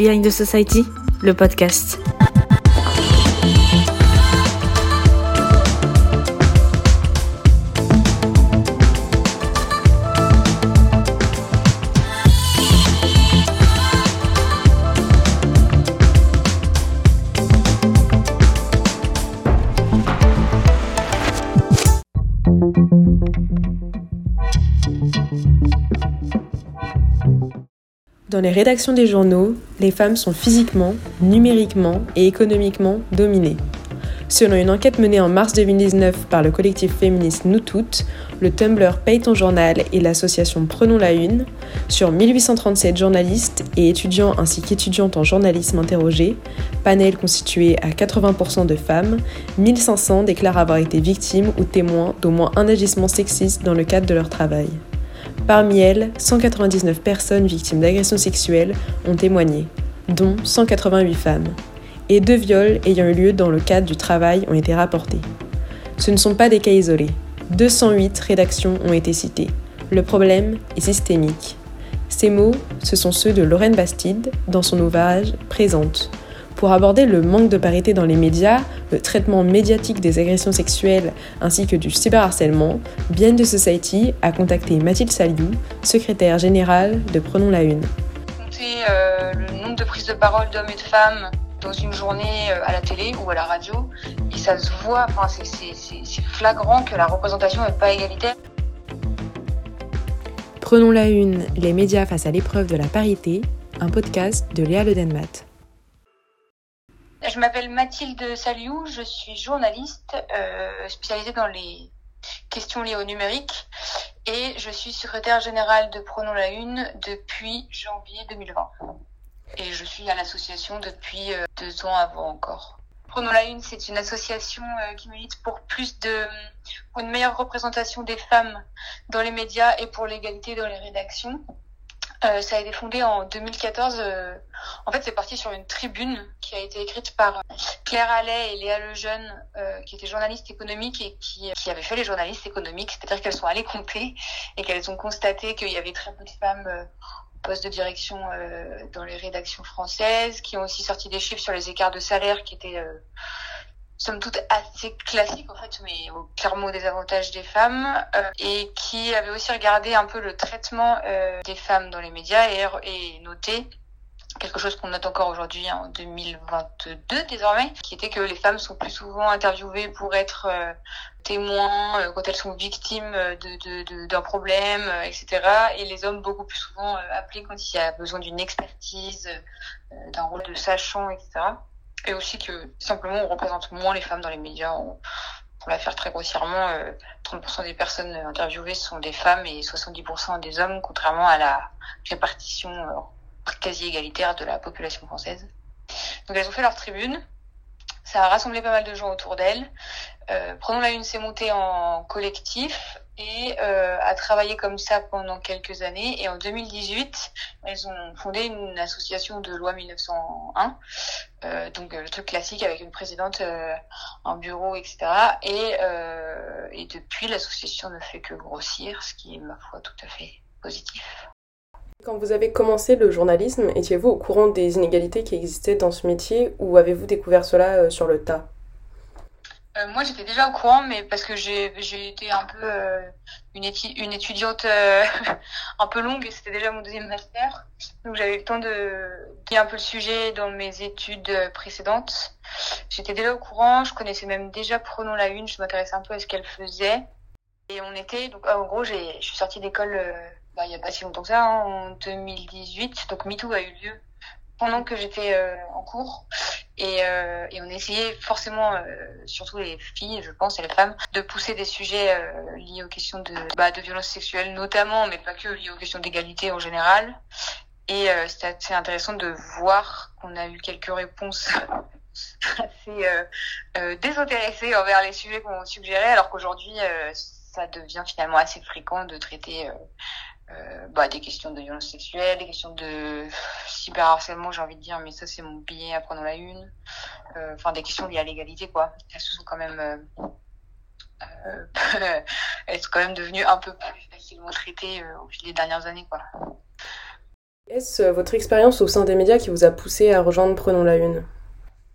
Behind the Society, le podcast. Dans les rédactions des journaux, les femmes sont physiquement, numériquement et économiquement dominées. Selon une enquête menée en mars 2019 par le collectif féministe Nous Toutes, le Tumblr Paye ton journal et l'association Prenons la Une, sur 1837 journalistes et étudiants ainsi qu'étudiantes en journalisme interrogés, panel constitué à 80% de femmes, 1500 déclarent avoir été victimes ou témoins d'au moins un agissement sexiste dans le cadre de leur travail. Parmi elles, 199 personnes victimes d'agressions sexuelles ont témoigné, dont 188 femmes. Et deux viols ayant eu lieu dans le cadre du travail ont été rapportés. Ce ne sont pas des cas isolés. 208 rédactions ont été citées. Le problème est systémique. Ces mots, ce sont ceux de Lorraine Bastide dans son ouvrage Présente, pour aborder le manque de parité dans les médias, le traitement médiatique des agressions sexuelles ainsi que du cyberharcèlement, Bien de Society a contacté Mathilde Saliou, secrétaire générale de Prenons la Une. Compter euh, le nombre de prises de parole d'hommes et de femmes dans une journée euh, à la télé ou à la radio, et ça se voit, enfin, c'est flagrant que la représentation n'est pas égalitaire. Prenons la Une, les médias face à l'épreuve de la parité, un podcast de Léa Ledenmat. Je m'appelle Mathilde Saliou, je suis journaliste euh, spécialisée dans les questions liées au numérique et je suis secrétaire générale de Prenons la Une depuis janvier 2020. Et je suis à l'association depuis euh, deux ans avant encore. Prenons la Une, c'est une association euh, qui milite pour plus de, pour une meilleure représentation des femmes dans les médias et pour l'égalité dans les rédactions. Euh, ça a été fondé en 2014. Euh, en fait, c'est parti sur une tribune qui a été écrite par Claire Allais et Léa Lejeune, euh, qui étaient journalistes économiques et qui, qui avaient fait les journalistes économiques, c'est-à-dire qu'elles sont allées compter et qu'elles ont constaté qu'il y avait très peu de femmes au poste de direction dans les rédactions françaises, qui ont aussi sorti des chiffres sur les écarts de salaire qui étaient somme toute assez classique en fait, mais au clairement des avantages des femmes, euh, et qui avait aussi regardé un peu le traitement euh, des femmes dans les médias et, et noté quelque chose qu'on note encore aujourd'hui en 2022 désormais, qui était que les femmes sont plus souvent interviewées pour être euh, témoins euh, quand elles sont victimes d'un de, de, problème, etc. Et les hommes beaucoup plus souvent appelés quand il y a besoin d'une expertise, d'un rôle de sachant, etc et aussi que simplement on représente moins les femmes dans les médias. pour la faire très grossièrement, 30% euh, des personnes interviewées sont des femmes et 70% des hommes, contrairement à la répartition euh, quasi égalitaire de la population française. Donc elles ont fait leur tribune. Ça a rassemblé pas mal de gens autour d'elles. Euh, Prenons la une s'est montée en collectif et euh, a travaillé comme ça pendant quelques années. Et en 2018, elles ont fondé une association de loi 1901, euh, donc le truc classique avec une présidente, euh, un bureau, etc. Et, euh, et depuis, l'association ne fait que grossir, ce qui est, ma foi, tout à fait positif. Quand vous avez commencé le journalisme, étiez-vous au courant des inégalités qui existaient dans ce métier ou avez-vous découvert cela euh, sur le tas? Euh, moi, j'étais déjà au courant, mais parce que j'ai été un peu euh, une, étudiante un peu longue et c'était déjà mon deuxième master. Donc j'avais le temps de dire un peu le sujet dans mes études précédentes. J'étais déjà au courant, je connaissais même déjà Prenons la Une, je m'intéressais un peu à ce qu'elle faisait. Et on était, donc en gros, je suis sortie d'école bah, il n'y a pas si longtemps que ça, hein, en 2018. Donc MeToo a eu lieu pendant que j'étais en cours. Et, euh, on essayait forcément, euh, surtout les filles, je pense, et les femmes, de pousser des sujets euh, liés aux questions de, bah, de violences sexuelles notamment, mais pas que, liés aux questions d'égalité en général. Et euh, c'était assez intéressant de voir qu'on a eu quelques réponses assez euh, désintéressées envers les sujets qu'on suggérait, alors qu'aujourd'hui, ça devient finalement assez fréquent de traiter euh, bah, des questions de violence sexuelle, des questions de cyberharcèlement, j'ai envie de dire, mais ça c'est mon billet à prendre la une. Euh, enfin, des questions liées à l'égalité, quoi. Elles se sont quand même, euh, euh elles sont quand même devenues un peu plus facilement traitées au fil des dernières années, quoi. Est-ce votre expérience au sein des médias qui vous a poussé à rejoindre Prenons la Une?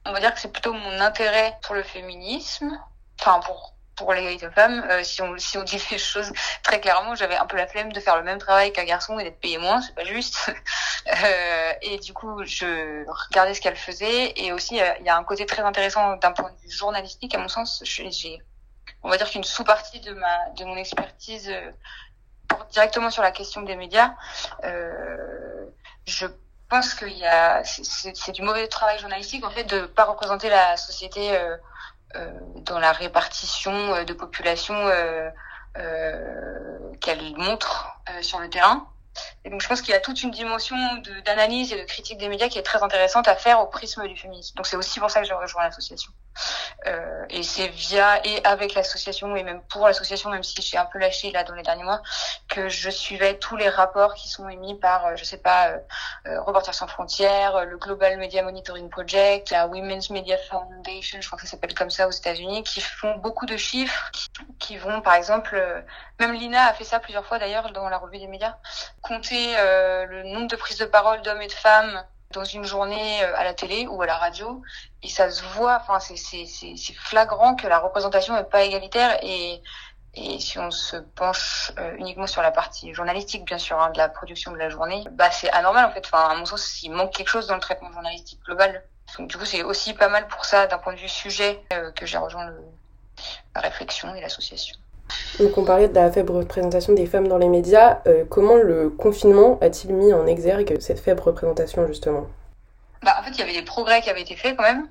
On va dire que c'est plutôt mon intérêt pour le féminisme, enfin pour pour l'égalité femmes, euh, si on si on dit les choses très clairement, j'avais un peu la flemme de faire le même travail qu'un garçon et d'être payé moins, c'est pas juste. euh, et du coup, je regardais ce qu'elle faisait et aussi il y a un côté très intéressant d'un point de vue journalistique à mon sens. J'ai, on va dire qu'une sous-partie de ma de mon expertise euh, porte directement sur la question des médias. Euh, je pense qu'il y a c'est du mauvais travail journalistique en fait de pas représenter la société euh, dans la répartition euh, de population euh, qu'elle montre sur le terrain. Et donc je pense qu'il y a toute une dimension d'analyse et de critique des médias qui est très intéressante à faire au prisme du féminisme. Donc c'est aussi pour ça que j'ai rejoint l'association. Euh, et c'est via et avec l'association et même pour l'association, même si j'ai un peu lâché là dans les derniers mois, que je suivais tous les rapports qui sont émis par, euh, je sais pas, euh, euh, Reporters sans frontières, le Global Media Monitoring Project, la Women's Media Foundation, je crois que ça s'appelle comme ça aux États-Unis, qui font beaucoup de chiffres, qui, vont par exemple, même Lina a fait ça plusieurs fois d'ailleurs dans la revue des médias, compter le nombre de prises de parole d'hommes et de femmes dans une journée euh, à la télé ou à la radio et ça se voit enfin c'est c'est flagrant que la représentation n'est pas égalitaire et et si on se penche euh, uniquement sur la partie journalistique, bien sûr, hein, de la production de la journée, bah c'est anormal en fait. Enfin, à mon sens, il manque quelque chose dans le traitement journalistique global. Donc, du coup, c'est aussi pas mal pour ça, d'un point de vue sujet, euh, que j'ai rejoint la réflexion et l'association. Donc on parlait de la faible représentation des femmes dans les médias. Euh, comment le confinement a-t-il mis en exergue cette faible représentation justement? Bah, En fait, il y avait des progrès qui avaient été faits quand même.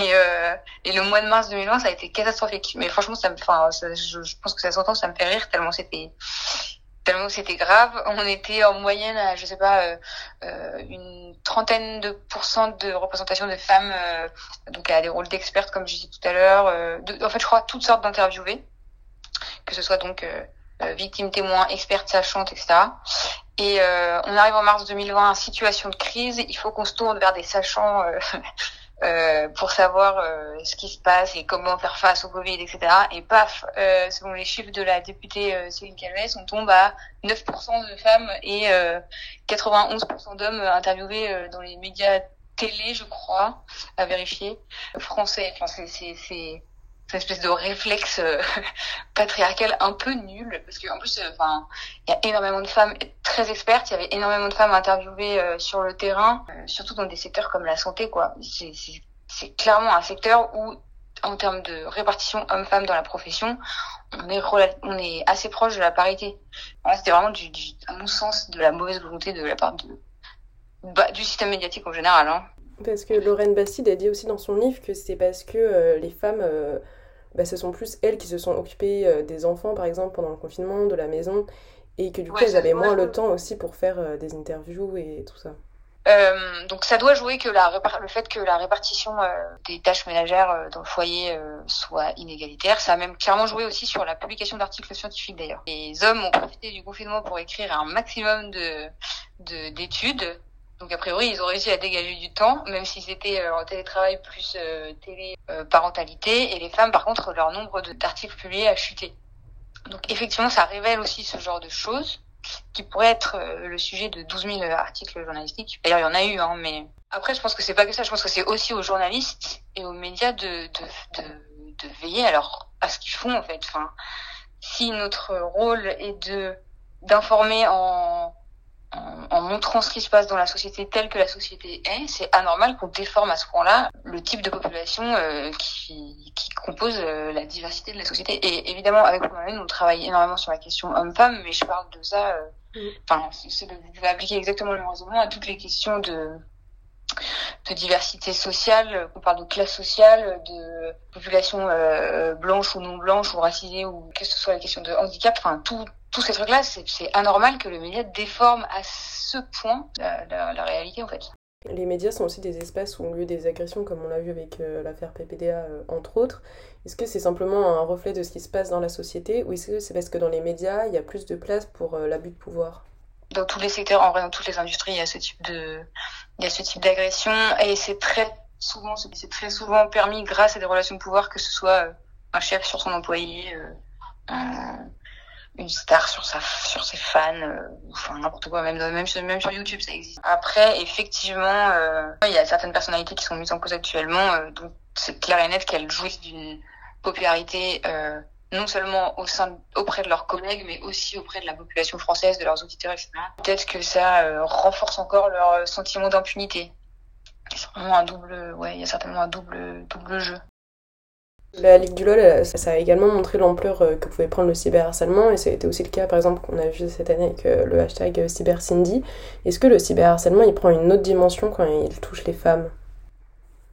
Et, euh, le mois de mars 2020, ça a été catastrophique. Mais franchement, ça me, je, pense que ça s'entend, ça me fait rire tellement c'était tellement c'était grave. On était en moyenne à, je sais pas, euh, une trentaine de pourcents de représentation de femmes, donc à des rôles d'expertes, comme je disais tout à l'heure. En fait, je crois toutes sortes d'interviewés que ce soit donc euh, euh, victime, témoin, experte, sachante, etc. Et euh, on arrive en mars 2020, situation de crise, il faut qu'on se tourne vers des sachants euh, euh, pour savoir euh, ce qui se passe et comment faire face au Covid, etc. Et paf, selon les chiffres de la députée Céline Calves, on tombe à 9% de femmes et 91% d'hommes interviewés dans les médias télé, je crois, à vérifier, français. Enfin, c'est cette espèce de réflexe euh, patriarcal un peu nul parce qu'en plus euh, enfin il y a énormément de femmes très expertes il y avait énormément de femmes interviewées euh, sur le terrain surtout dans des secteurs comme la santé quoi c'est clairement un secteur où en termes de répartition homme-femme dans la profession on est on est assez proche de la parité c'était vraiment du, du, à mon sens de la mauvaise volonté de la part de bah, du système médiatique en général hein. Parce que Lorraine Bastide a dit aussi dans son livre que c'est parce que euh, les femmes, euh, bah, ce sont plus elles qui se sont occupées euh, des enfants, par exemple, pendant le confinement, de la maison, et que du coup, ouais, elles avaient moins le temps aussi pour faire des interviews et tout ça. Euh, donc ça doit jouer que la le fait que la répartition euh, des tâches ménagères euh, dans le foyer soit inégalitaire. Ça a même clairement joué aussi sur la publication d'articles scientifiques d'ailleurs. Les hommes ont profité du confinement pour écrire un maximum de d'études donc a priori, ils ont réussi à dégager du temps, même si c'était euh, en télétravail plus euh, télé euh. Et les femmes, par contre, leur nombre d'articles publiés a chuté. Donc effectivement, ça révèle aussi ce genre de choses qui pourrait être euh, le sujet de 12 000 articles journalistiques. D'ailleurs, il y en a eu, hein, mais après, je pense que c'est pas que ça. Je pense que c'est aussi aux journalistes et aux médias de, de, de, de veiller alors à ce qu'ils font en fait. Enfin, si notre rôle est de d'informer en en, montrant ce qui se passe dans la société telle que la société est, c'est anormal qu'on déforme à ce point-là le type de population euh, qui, qui, compose euh, la diversité de la société. Et évidemment, avec moi-même, on travaille énormément sur la question homme-femme, mais je parle de ça, euh, enfin, euh, vous pouvez appliquer exactement le même raisonnement à toutes les questions de de diversité sociale, qu'on parle de classe sociale, de population euh, blanche ou non blanche ou racisée ou que ce soit la question de handicap, enfin tout tous ces trucs-là, c'est anormal que le média déforme à ce point la, la, la, réalité en fait. Les médias sont aussi des espaces où ont lieu des agressions, comme on l'a vu avec euh, l'affaire PPDA, euh, entre autres. Est-ce que c'est simplement un reflet de ce qui se passe dans la société, ou est-ce que c'est parce que dans les médias, il y a plus de place pour euh, l'abus de pouvoir? Dans tous les secteurs, en vrai, dans toutes les industries, il y a ce type de, il y a ce type d'agression, et c'est très souvent, c'est très souvent permis grâce à des relations de pouvoir, que ce soit un chef sur son employé, une star sur sa sur ses fans enfin n'importe quoi même même même sur YouTube ça existe après effectivement il y a certaines personnalités qui sont mises en cause actuellement donc c'est clair et net qu'elles jouissent d'une popularité non seulement au sein, auprès de leurs collègues, mais aussi auprès de la population française, de leurs auditeurs, etc. Peut-être que ça euh, renforce encore leur euh, sentiment d'impunité. Il y un double, ouais, il y a certainement un double, double jeu. La Ligue du LOL, ça, a également montré l'ampleur euh, que pouvait prendre le cyberharcèlement, et ça a été aussi le cas, par exemple, qu'on a vu cette année avec le hashtag CyberCindy. Est-ce que le cyberharcèlement, il prend une autre dimension quand il touche les femmes?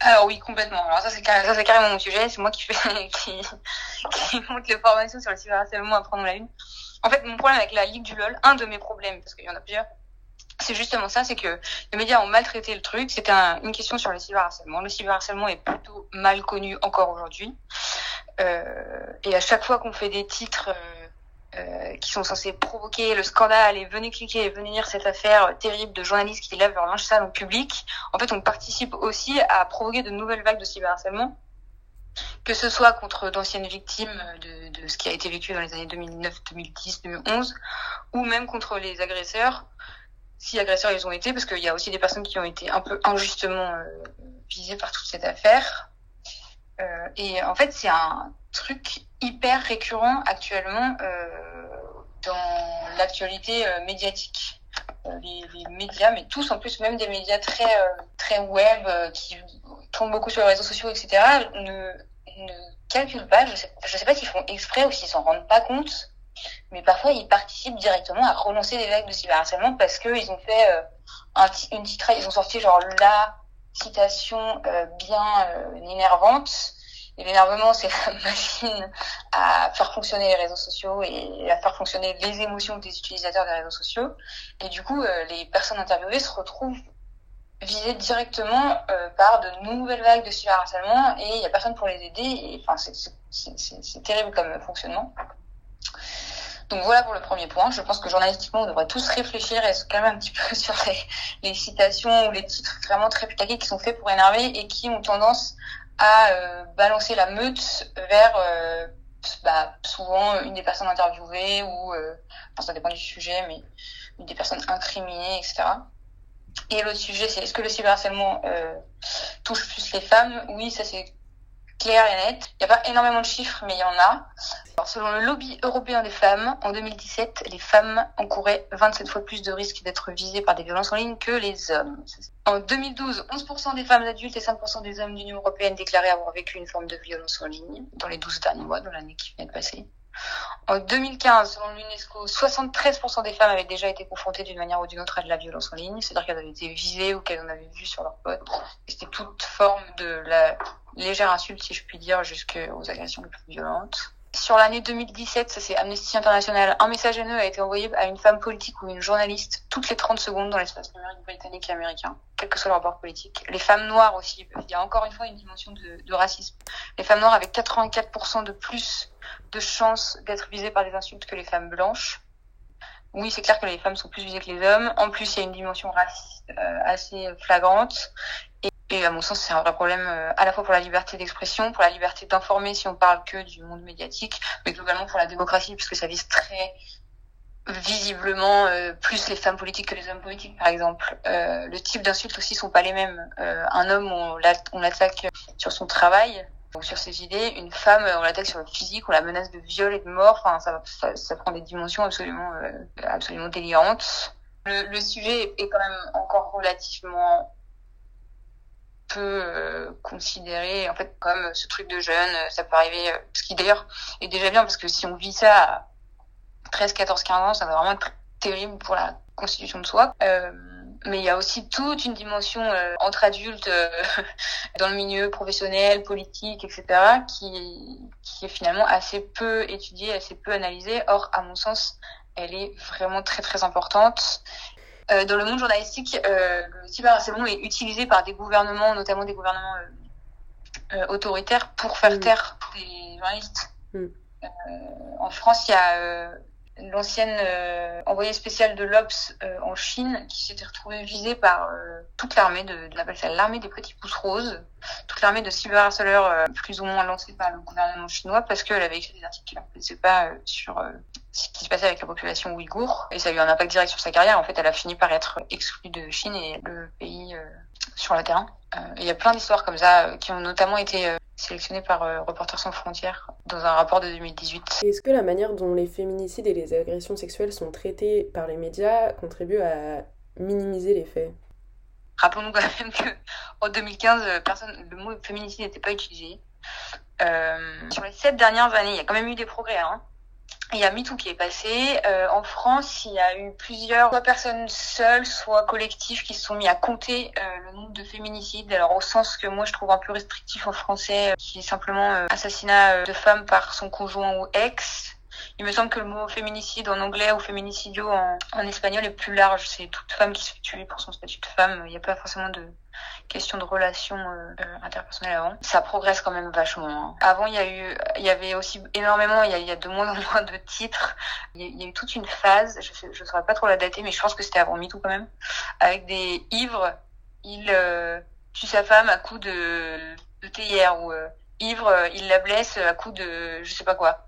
Alors oui, complètement. Alors ça c'est carrément, mon sujet. C'est moi qui fais qui monte les formations sur le cyberharcèlement à prendre la une. En fait, mon problème avec la Ligue du LOL, un de mes problèmes, parce qu'il y en a plusieurs, c'est justement ça, c'est que les médias ont maltraité le truc. C'était une question sur le cyberharcèlement. Le cyberharcèlement est plutôt mal connu encore aujourd'hui. Euh, et à chaque fois qu'on fait des titres euh, euh, qui sont censés provoquer le scandale et venez cliquer et venez lire cette affaire terrible de journalistes qui lèvent leur linge sale en public, en fait, on participe aussi à provoquer de nouvelles vagues de cyberharcèlement, que ce soit contre d'anciennes victimes de, de, ce qui a été vécu dans les années 2009, 2010, 2011, ou même contre les agresseurs, si agresseurs ils ont été, parce qu'il y a aussi des personnes qui ont été un peu injustement euh, visées par toute cette affaire. Euh, et en fait, c'est un truc hyper récurrent actuellement euh, dans l'actualité médiatique. Les, médias, mais tous en plus, même des médias très très web qui tombent beaucoup sur les réseaux sociaux, etc. ne ne calculent pas. Je sais, sais pas s'ils font exprès ou s'ils s'en rendent pas compte, mais parfois ils participent directement à relancer des vagues de cyberharcèlement parce que ils ont fait un, une ils ont sorti genre la citation bien énervante et l'énervement, c'est la machine à faire fonctionner les réseaux sociaux et à faire fonctionner les émotions des utilisateurs des réseaux sociaux. Et du coup, euh, les personnes interviewées se retrouvent visées directement euh, par de nouvelles vagues de cyberharcèlement et il n'y a personne pour les aider. Enfin, c'est terrible comme fonctionnement. Donc voilà pour le premier point. Je pense que journalistiquement, on devrait tous réfléchir et se calmer un petit peu sur les, citations ou les titres vraiment très putaqués qui sont faits pour énerver et qui ont tendance à euh, balancer la meute vers euh, bah, souvent une des personnes interviewées ou euh, enfin, ça dépend du sujet mais une des personnes incriminées etc et l'autre sujet c'est est-ce que le cyberharcèlement touche plus les femmes? Oui ça c'est clair et net. Il n'y a pas énormément de chiffres, mais il y en a. Selon le lobby européen des femmes, en 2017, les femmes encouraient 27 fois plus de risques d'être visées par des violences en ligne que les hommes. En 2012, 11% des femmes adultes et 5% des hommes de l'Union européenne déclaraient avoir vécu une forme de violence en ligne dans les 12 derniers mois, dans l'année qui vient de passer. En 2015, selon l'UNESCO, 73% des femmes avaient déjà été confrontées d'une manière ou d'une autre à de la violence en ligne, c'est-à-dire qu'elles avaient été visées ou qu'elles en avaient vu sur leur potes. C'était toute forme de la légère insulte, si je puis dire, jusqu'aux agressions les plus violentes. Sur l'année 2017, ça c'est Amnesty International, un message haineux a été envoyé à une femme politique ou une journaliste toutes les 30 secondes dans l'espace numérique britannique et américain, quel que soit leur bord politique. Les femmes noires aussi, il y a encore une fois une dimension de, racisme. Les femmes noires avaient 84% de plus de chances d'être visées par des insultes que les femmes blanches. Oui, c'est clair que les femmes sont plus visées que les hommes. En plus, il y a une dimension raciste euh, assez flagrante. Et à mon sens, c'est un vrai problème euh, à la fois pour la liberté d'expression, pour la liberté d'informer si on parle que du monde médiatique, mais globalement pour la démocratie, puisque ça vise très visiblement euh, plus les femmes politiques que les hommes politiques, par exemple. Euh, le type d'insultes aussi sont pas les mêmes. Un homme, on l'attaque sur son travail, donc sur ses idées. Une femme, on l'attaque sur le physique, on la menace de viol et de mort. Enfin, ça, prend des dimensions absolument, absolument délirantes. Le sujet est quand même encore relativement euh, considérer en fait comme ce truc de jeune, euh, ça peut arriver, euh, ce qui d'ailleurs est déjà bien parce que si on vit ça à 13, 14, 15 ans, ça va vraiment être terrible pour la constitution de soi. mais il y a aussi toute une dimension entre adultes dans le milieu professionnel, politique, etc., qui, qui est finalement assez peu étudiée, assez peu analysée. Or, à mon sens, elle est vraiment très très importante. Euh, dans le monde journalistique, euh, le cyberharcèlement est utilisé par des gouvernements, notamment des gouvernements euh, autoritaires, pour faire mm. taire des journalistes. Mm. en France, il y a l'ancienne euh, envoyée spéciale de l'Obs euh, en Chine qui s'était retrouvée visée par euh, toute l'armée de, de l'armée des petits pousses roses, toute l'armée de cyberharceleurs plus ou moins lancée par le gouvernement chinois parce qu'elle avait écrit des articles qui ne plaisaient pas sur ce qui se passait avec la population ouïghour et ça a eu un impact direct sur sa carrière. En fait, elle a fini par être exclue de Chine et le pays sur le terrain. Il y a plein d'histoires comme ça qui ont notamment été sélectionné par euh, Reporters sans frontières dans un rapport de 2018. Est-ce que la manière dont les féminicides et les agressions sexuelles sont traités par les médias contribue à minimiser les faits? Rappelons-nous quand même qu'en 2015, euh, personne, le mot féminicide n'était pas utilisé. Euh, sur les sept dernières années, il y a quand même eu des progrès. Hein. Il y a MeToo qui est passé. Euh, en France, il y a eu plusieurs soit personnes seules, soit collectifs qui se sont mis à compter le nombre de féminicides. Alors au sens que moi je trouve un peu restrictif en français, qui est simplement assassinat de femme par son conjoint ou ex. Il me semble que le mot féminicide en anglais ou féminicidio en, espagnol est plus large. C'est toute femme qui se fait tuer pour son statut de femme. Il n'y a pas forcément de question de relations euh, euh, avant. Ça progresse quand même vachement. Hein. Avant, il y a eu, il y avait aussi énormément, il y a, de moins en moins de titres. Il y, a, eu toute une phase, je ne saurais pas trop la dater, mais je pense que c'était avant MeToo quand même, avec des ivres, il euh, tue sa femme à coup de, théière ou ivre, il la blesse à coup de je sais pas quoi.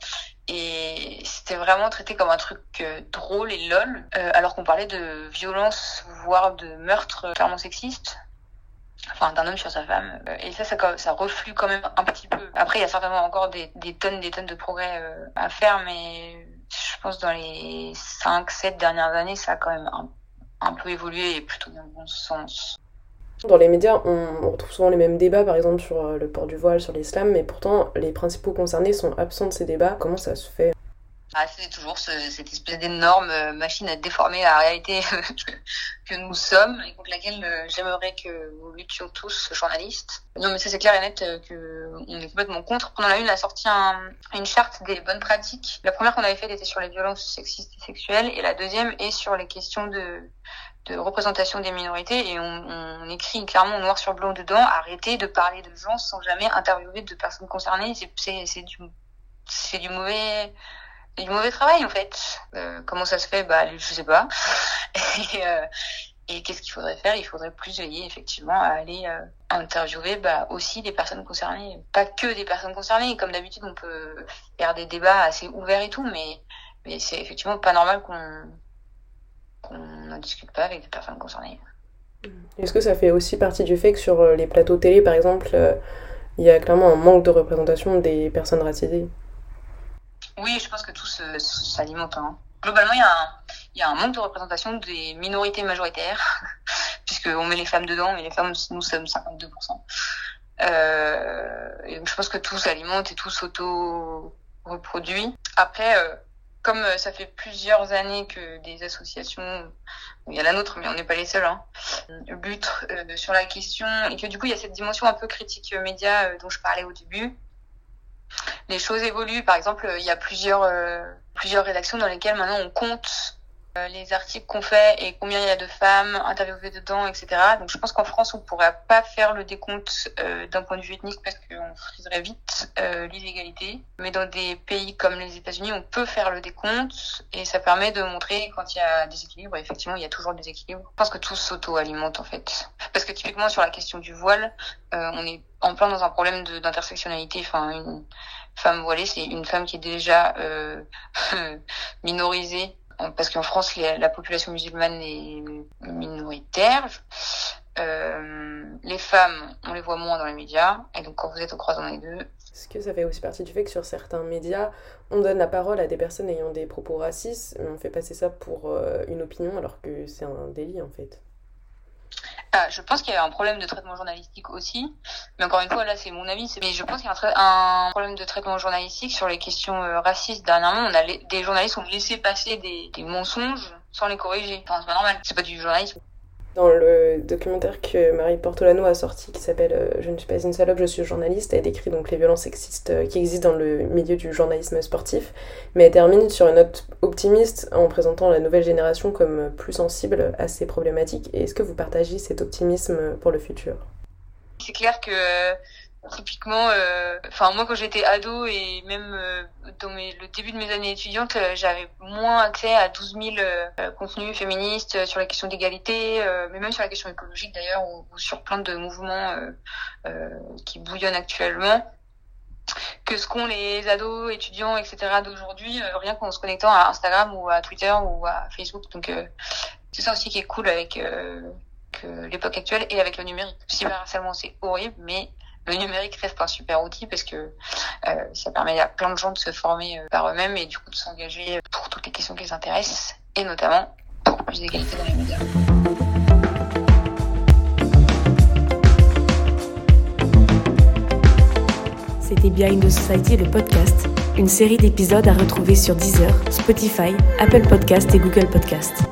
Et c'était vraiment traité comme un truc drôle et lol, alors qu'on parlait de violence, voire de meurtre clairement sexiste enfin d'un homme sur sa femme. Euh, et ça, ça, ça reflue quand même un petit peu. Après, il y a certainement encore des, des tonnes, des tonnes de progrès euh, à faire, mais je pense dans les 5, 7 dernières années, ça a quand même un, un peu évolué et plutôt dans le bon sens. Dans les médias, on retrouve souvent les mêmes débats, par exemple sur euh, le port du voile, sur l'islam, mais pourtant les principaux concernés sont absents de ces débats. Comment ça se fait? Ah, c'est toujours ce, cette espèce d'énorme euh, machine à déformer la réalité que nous sommes et contre laquelle euh, j'aimerais que nous luttions tous, journalistes. Non, mais ça c'est clair et net que on est complètement contre. Pendant la une, a sorti un, une charte des bonnes pratiques. La première qu'on avait faite était sur les violences sexistes et sexuelles et la deuxième est sur les questions de de représentation des minorités et on, on, écrit clairement noir sur blanc dedans arrêtez de parler de gens sans jamais interviewer de personnes concernées c'est du c'est du mauvais du mauvais travail en fait. Euh, comment ça se fait? Bah je sais pas. et, euh, et qu'est-ce qu'il faudrait faire? Il faudrait plus veiller effectivement à aller euh, interviewer bah, aussi des personnes concernées, pas que des personnes concernées. Comme d'habitude, on peut faire des débats assez ouverts et tout, mais mais c'est effectivement pas normal qu'on qu'on n'en discute pas avec des personnes concernées. Est-ce que ça fait aussi partie du fait que sur les plateaux télé, par exemple, il y a clairement un manque de représentation des personnes racisées? Oui, je pense que tout s'alimente. Hein. Globalement, il y, a un, il y a un manque de représentation des minorités majoritaires, puisqu'on met les femmes dedans, mais les femmes, nous sommes 52%. Euh, je pense que tout s'alimente et tout s'auto-reproduit. Après, euh, comme euh, ça fait plusieurs années que des associations, il y a la nôtre, mais on n'est pas les seuls, hein, luttent euh, sur la question, et que du coup, il y a cette dimension un peu critique média euh, dont je parlais au début, les choses évoluent. Par exemple, il y a plusieurs, euh, plusieurs rédactions dans lesquelles maintenant on compte euh, les articles qu'on fait et combien il y a de femmes interviewées dedans, etc. Donc je pense qu'en France, on pourrait pas faire le décompte euh, d'un point de vue ethnique parce qu'on friserait vite euh, l'illégalité. Mais dans des pays comme les États-Unis, on peut faire le décompte et ça permet de montrer quand il y a des équilibres. effectivement, il y a toujours des équilibres. Je pense que tout s'auto-alimente en fait. Parce que typiquement sur la question du voile, on est en plein dans un problème d'intersectionnalité. Enfin, une femme voilée, c'est une femme qui est déjà minorisée parce qu'en France, la population musulmane est minoritaire. Euh, les femmes, on les voit moins dans les médias, et donc quand vous êtes au croisement des deux. Est-ce que ça fait aussi partie du fait que sur certains médias, on donne la parole à des personnes ayant des propos racistes, mais on fait passer ça pour euh, une opinion alors que c'est un délit en fait? Ah, je pense qu'il y a un problème de traitement journalistique aussi, mais encore une fois, là, c'est mon avis. Mais je pense qu'il y a un, problème de traitement journalistique sur les questions euh, racistes. Dernièrement, on a des journalistes ont laissé passer des, des mensonges sans les corriger. Enfin, c'est pas normal. C'est pas du journalisme. Dans le documentaire que Marie Portolano a sorti qui s'appelle euh, Je ne suis pas une salope, je suis journaliste, elle décrit donc les violences sexistes euh, qui existent dans le milieu du journalisme sportif, mais elle termine sur une note optimiste en présentant la nouvelle génération comme plus sensible à ces problématiques. Est-ce que vous partagez cet optimisme pour le futur? C'est clair que typiquement, euh, enfin moi quand j'étais ado et même euh, dans mes, le début de mes années étudiantes, euh, j'avais moins accès à 12 000 contenus féministes sur la question d'égalité, mais même sur la question écologique d'ailleurs, ou, sur plein de mouvements qui bouillonnent actuellement que ce qu'ont les ados, étudiants, etc. d'aujourd'hui, rien qu'en se connectant à Instagram ou à Twitter ou à Facebook. Donc c'est ça aussi qui est cool avec l'époque actuelle et avec le numérique. Le cyberharcèlement c'est horrible, mais le numérique reste un super outil parce que euh, ça permet à plein de gens de se former euh, par eux-mêmes et du coup de s'engager pour toutes les questions qui les intéressent et notamment pour plus d'égalité dans les médias. C'était Behind the Society, le podcast, une série d'épisodes à retrouver sur Deezer, Spotify, Apple Podcast et Google Podcast.